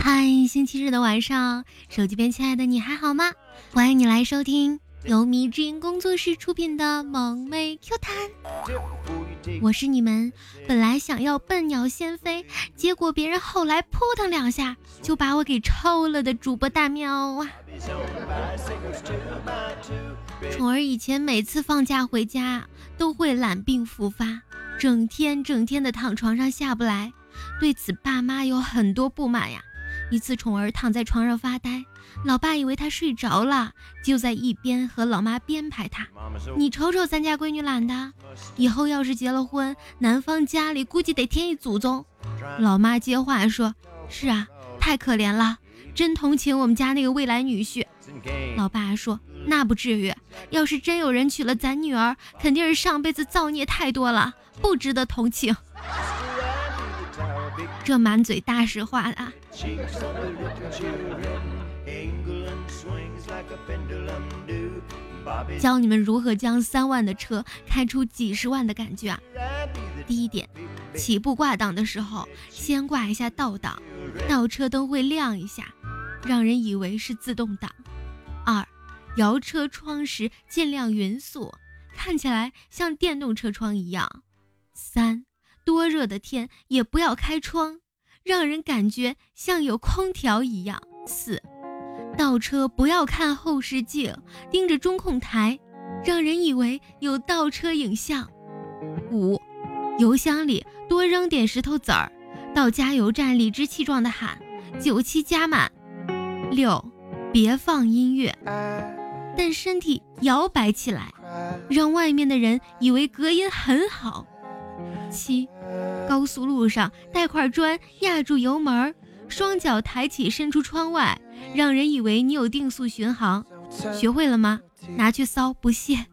嗨，星期日的晚上，手机边亲爱的你还好吗？欢迎你来收听由迷之音工作室出品的萌妹 Q 弹。我是你们本来想要笨鸟先飞，结果别人后来扑腾两下就把我给抽了的主播大喵啊！宠儿以前每次放假回家都会懒病复发，整天整天的躺床上下不来。对此，爸妈有很多不满呀。一次，宠儿躺在床上发呆，老爸以为他睡着了，就在一边和老妈编排他：“你瞅瞅咱家闺女懒的，以后要是结了婚，男方家里估计得添一祖宗。”老妈接话说：“是啊，太可怜了，真同情我们家那个未来女婿。”老爸说：“那不至于，要是真有人娶了咱女儿，肯定是上辈子造孽太多了，不值得同情。”这满嘴大实话的，教你们如何将三万的车开出几十万的感觉啊！第一点，起步挂档的时候先挂一下倒档，倒车灯会亮一下，让人以为是自动挡。二，摇车窗时尽量匀速，看起来像电动车窗一样。三。多热的天也不要开窗，让人感觉像有空调一样。四，倒车不要看后视镜，盯着中控台，让人以为有倒车影像。五，油箱里多扔点石头子儿，到加油站理直气壮地喊九七加满。六，别放音乐，但身体摇摆起来，让外面的人以为隔音很好。七，高速路上带块砖压住油门，双脚抬起伸出窗外，让人以为你有定速巡航。学会了吗？拿去骚不谢。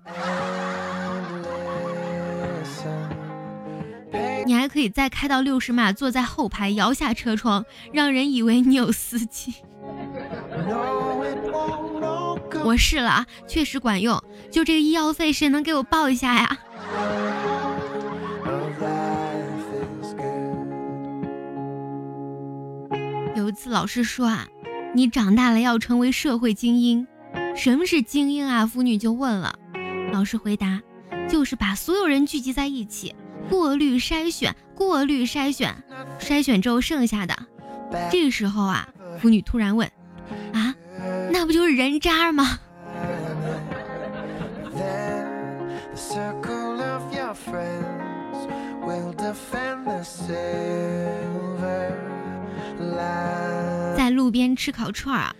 你还可以再开到六十码，坐在后排摇下车窗，让人以为你有司机。我试了啊，确实管用。就这个医药费，谁能给我报一下呀？老师说啊，你长大了要成为社会精英。什么是精英啊？妇女就问了。老师回答，就是把所有人聚集在一起，过滤筛选，过滤筛选，筛选之后剩下的。这个时候啊，妇女突然问，啊，那不就是人渣吗？路边吃烤串啊，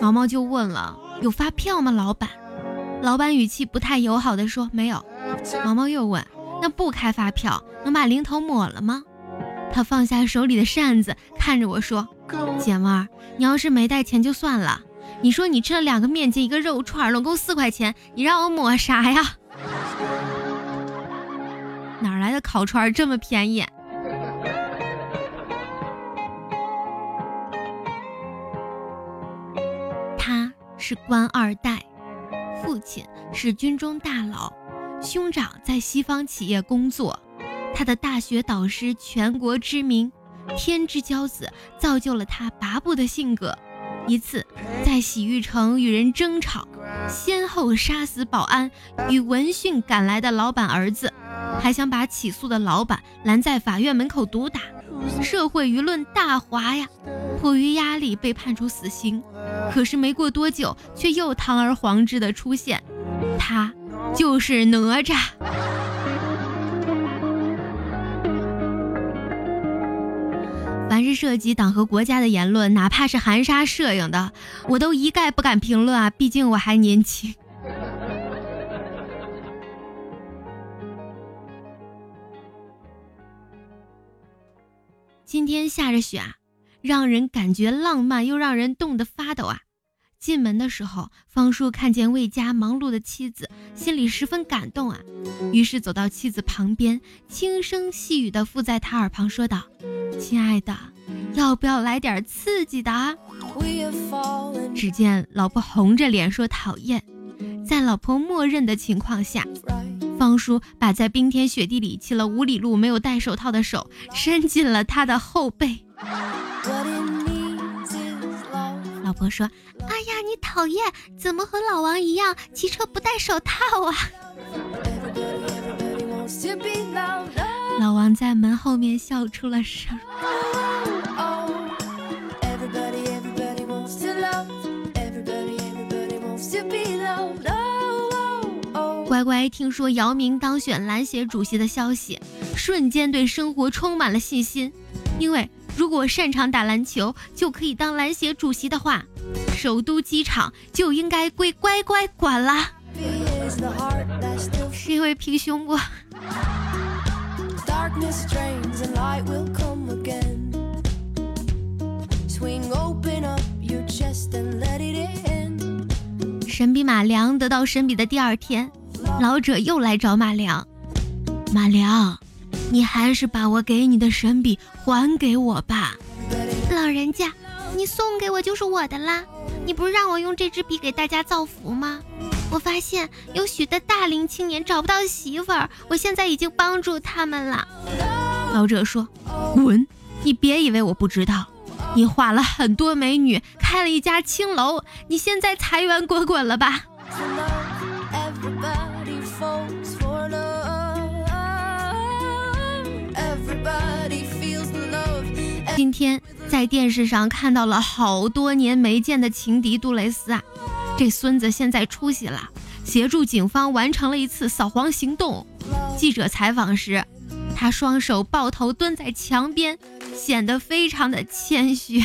毛毛就问了：“有发票吗，老板？”老板语气不太友好的说：“没有。”毛毛又问：“那不开发票，能把零头抹了吗？”他放下手里的扇子，看着我说：“姐们儿，你要是没带钱就算了。你说你吃了两个面筋，一个肉串，拢共四块钱，你让我抹啥呀？哪来的烤串这么便宜？”是官二代，父亲是军中大佬，兄长在西方企业工作，他的大学导师全国知名，天之骄子，造就了他跋扈的性格。一次在洗浴城与人争吵，先后杀死保安与闻讯赶来的老板儿子，还想把起诉的老板拦在法院门口毒打，社会舆论大哗呀。迫于压力被判处死刑，可是没过多久，却又堂而皇之的出现，他就是哪吒。凡是涉及党和国家的言论，哪怕是含沙射影的，我都一概不敢评论啊，毕竟我还年轻。今天下着雪啊。让人感觉浪漫，又让人冻得发抖啊！进门的时候，方叔看见魏家忙碌的妻子，心里十分感动啊。于是走到妻子旁边，轻声细语地附在她耳旁说道：“亲爱的，要不要来点刺激的啊？”只见老婆红着脸说：“讨厌。”在老婆默认的情况下，方叔把在冰天雪地里骑了五里路没有戴手套的手伸进了她的后背。老婆说：“哎呀，你讨厌，怎么和老王一样骑车不戴手套啊？”老王在门后面笑出了声。乖乖听说姚明当选篮协主席的消息，瞬间对生活充满了信心。因为如果擅长打篮球就可以当篮协主席的话，首都机场就应该归乖乖管了。是因为平胸不？神笔马良得到神笔的第二天。老者又来找马良，马良，你还是把我给你的神笔还给我吧。老人家，你送给我就是我的啦。你不是让我用这支笔给大家造福吗？我发现有许多大龄青年找不到媳妇儿，我现在已经帮助他们了。老者说：“滚！你别以为我不知道，你画了很多美女，开了一家青楼，你现在财源滚滚了吧？”今天在电视上看到了好多年没见的情敌杜蕾斯啊，这孙子现在出息了，协助警方完成了一次扫黄行动。记者采访时，他双手抱头蹲在墙边，显得非常的谦虚。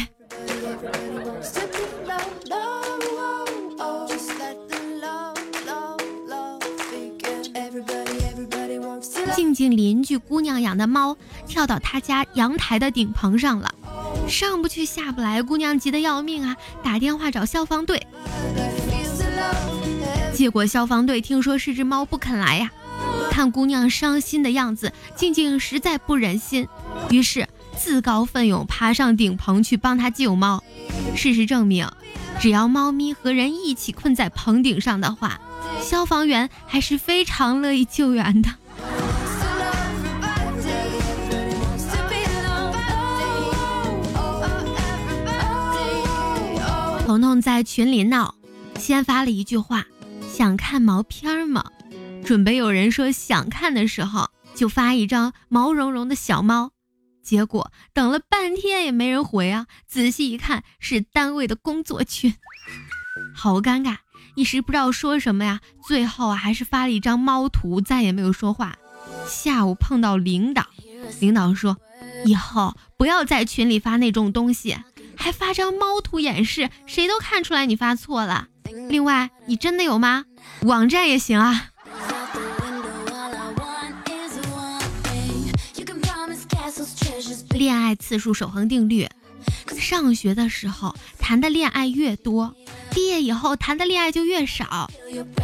静静邻居姑娘养的猫跳到她家阳台的顶棚上了，上不去下不来，姑娘急得要命啊，打电话找消防队。结果消防队听说是只猫不肯来呀，看姑娘伤心的样子，静静实在不忍心，于是自告奋勇爬上顶棚去帮她救猫。事实证明，只要猫咪和人一起困在棚顶上的话，消防员还是非常乐意救援的。彤彤在群里闹，先发了一句话：“想看毛片吗？”准备有人说想看的时候，就发一张毛茸茸的小猫。结果等了半天也没人回啊！仔细一看，是单位的工作群，好尴尬，一时不知道说什么呀。最后，还是发了一张猫图，再也没有说话。下午碰到领导，领导说：“以后不要在群里发那种东西。”还发张猫图演示，谁都看出来你发错了。另外，你真的有吗？网站也行啊。恋爱次数守恒定律：上学的时候谈的恋爱越多，毕业以后谈的恋爱就越少；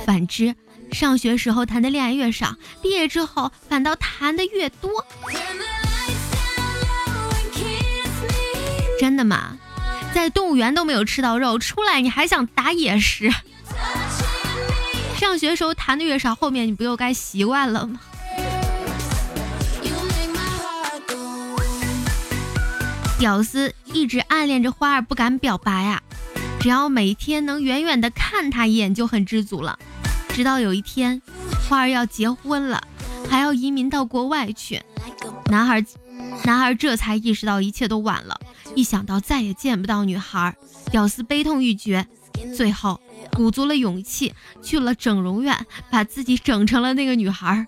反之，上学时候谈的恋爱越少，毕业之后反倒谈的越多。真的吗？在动物园都没有吃到肉，出来你还想打野食？上学时候谈的越少，后面你不又该习惯了吗？屌丝一直暗恋着花儿，不敢表白啊，只要每天能远远的看他一眼就很知足了。直到有一天，花儿要结婚了，还要移民到国外去，男孩，男孩这才意识到一切都晚了。一想到再也见不到女孩，屌丝悲痛欲绝，最后鼓足了勇气去了整容院，把自己整成了那个女孩，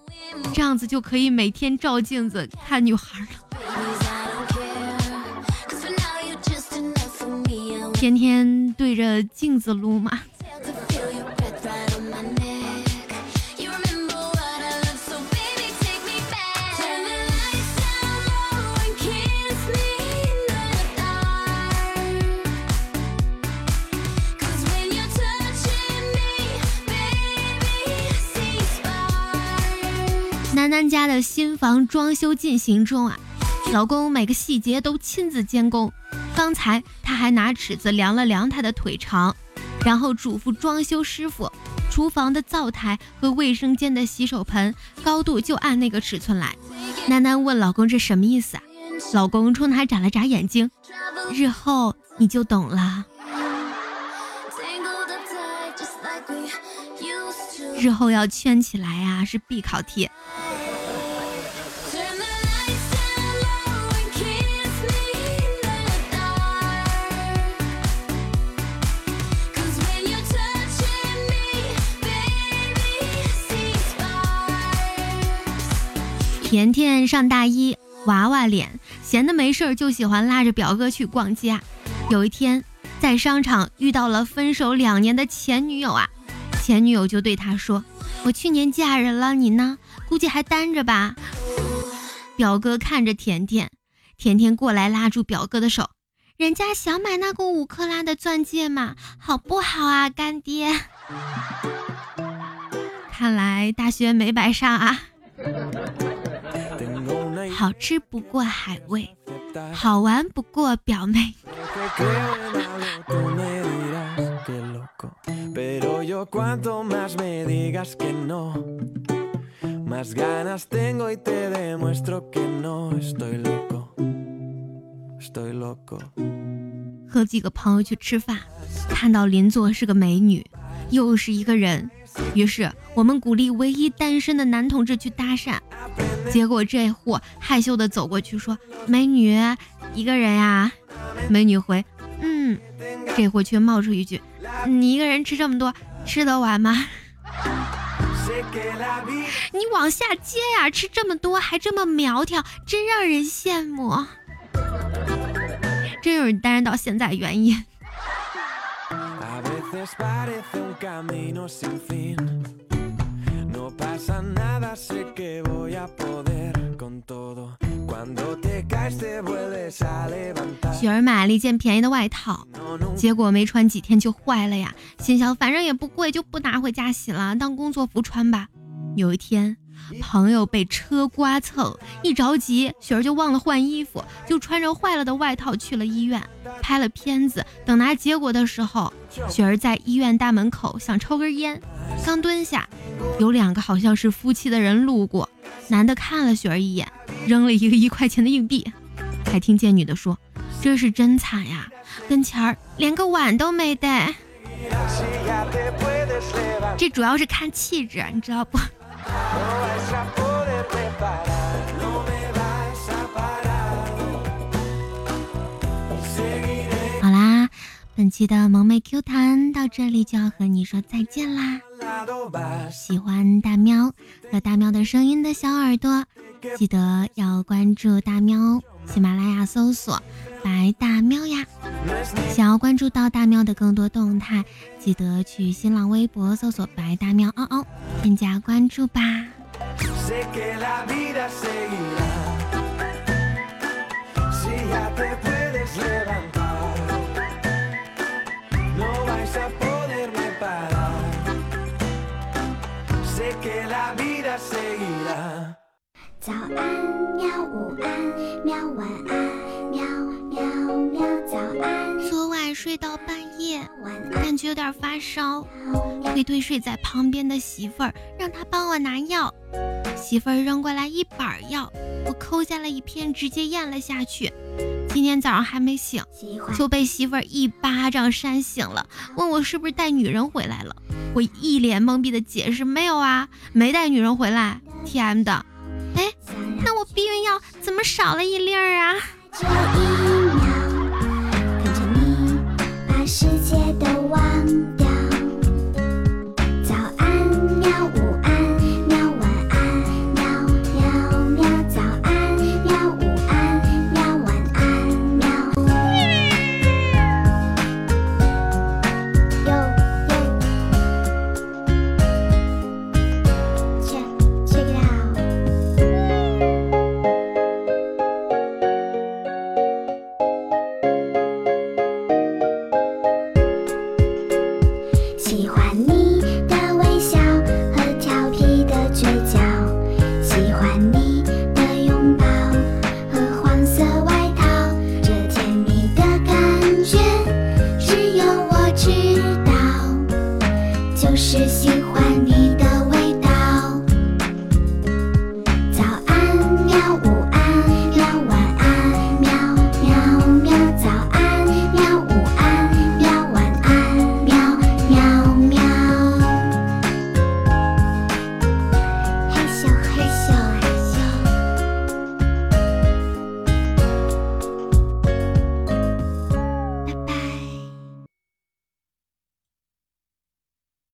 这样子就可以每天照镜子看女孩了，天天对着镜子撸嘛。楠楠家的新房装修进行中啊，老公每个细节都亲自监工。刚才他还拿尺子量了量他的腿长，然后嘱咐装修师傅，厨房的灶台和卫生间的洗手盆高度就按那个尺寸来。楠楠问老公这什么意思啊？老公冲她眨了眨眼睛，日后你就懂了。日后要圈起来呀，是必考题。甜甜上大一，娃娃脸，闲的没事儿就喜欢拉着表哥去逛街。有一天，在商场遇到了分手两年的前女友啊，前女友就对他说：“我去年嫁人了，你呢？估计还单着吧？”表哥看着甜甜，甜甜过来拉住表哥的手：“人家想买那个五克拉的钻戒嘛，好不好啊，干爹？”看来大学没白上啊。好吃不过海味，好玩不过表妹。和几个朋友去吃饭，看到邻座是个美女，又是一个人，于是我们鼓励唯一单身的男同志去搭讪。结果这货害羞的走过去说：“美女，一个人呀？”美女回：“嗯。”这货却冒出一句：“你一个人吃这么多，吃得完吗？”你往下接呀，吃这么多还这么苗条，真让人羡慕。真有人单身到现在原因。雪儿买了一件便宜的外套，结果没穿几天就坏了呀。心想反正也不贵，就不拿回家洗了，当工作服穿吧。有一天，朋友被车刮蹭，一着急，雪儿就忘了换衣服，就穿着坏了的外套去了医院，拍了片子。等拿结果的时候，雪儿在医院大门口想抽根烟，刚蹲下，有两个好像是夫妻的人路过，男的看了雪儿一眼，扔了一个一块钱的硬币，还听见女的说：“这是真惨呀，跟前儿连个碗都没带。”这主要是看气质，你知道不？好啦，本期的萌妹 Q 弹到这里就要和你说再见啦！喜欢大喵和大喵的声音的小耳朵，记得要关注大喵，喜马拉雅搜索“白大喵”呀。想要关注到大喵的更多动态，记得去新浪微博搜索“白大喵嗷嗷”，添加关注吧。早安喵，午安喵，晚安喵喵喵，早安。昨晚睡到半夜，感觉有点发烧，推推睡在旁边的媳妇儿，让她帮我拿药。媳妇儿扔过来一板药，我抠下了一片，直接咽了下去。今天早上还没醒，就被媳妇儿一巴掌扇醒了，问我是不是带女人回来了。我一脸懵逼的解释：没有啊，没带女人回来。T M 的，少了一粒儿啊？